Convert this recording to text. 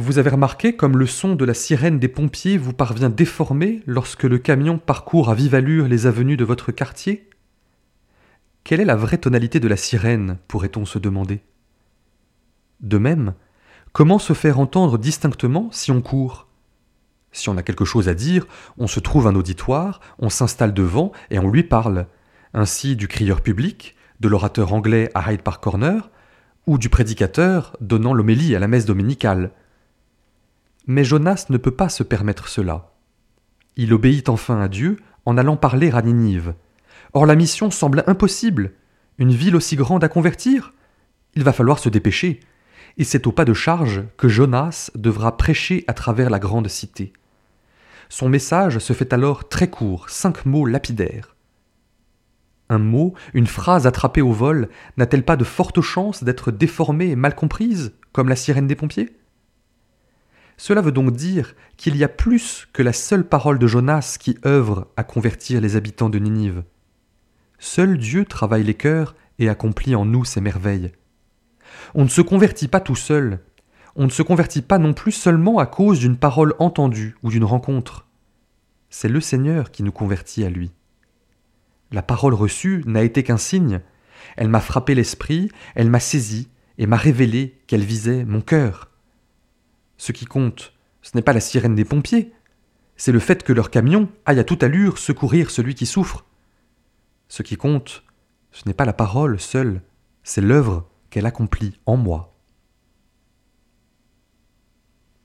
Vous avez remarqué comme le son de la sirène des pompiers vous parvient déformé lorsque le camion parcourt à vive allure les avenues de votre quartier? Quelle est la vraie tonalité de la sirène, pourrait-on se demander? De même, comment se faire entendre distinctement si on court? Si on a quelque chose à dire, on se trouve un auditoire, on s'installe devant et on lui parle, ainsi du crieur public, de l'orateur anglais à Hyde Park Corner, ou du prédicateur donnant l'homélie à la messe dominicale. Mais Jonas ne peut pas se permettre cela. Il obéit enfin à Dieu en allant parler à Ninive. Or la mission semble impossible. Une ville aussi grande à convertir? Il va falloir se dépêcher. Et c'est au pas de charge que Jonas devra prêcher à travers la grande cité. Son message se fait alors très court, cinq mots lapidaires. Un mot, une phrase attrapée au vol, n'a-t-elle pas de fortes chances d'être déformée et mal comprise, comme la sirène des pompiers? Cela veut donc dire qu'il y a plus que la seule parole de Jonas qui œuvre à convertir les habitants de Ninive. Seul Dieu travaille les cœurs et accomplit en nous ses merveilles. On ne se convertit pas tout seul, on ne se convertit pas non plus seulement à cause d'une parole entendue ou d'une rencontre. C'est le Seigneur qui nous convertit à lui. La parole reçue n'a été qu'un signe, elle m'a frappé l'esprit, elle m'a saisi et m'a révélé qu'elle visait mon cœur. Ce qui compte, ce n'est pas la sirène des pompiers, c'est le fait que leur camion aille à toute allure secourir celui qui souffre. Ce qui compte, ce n'est pas la parole seule, c'est l'œuvre qu'elle accomplit en moi.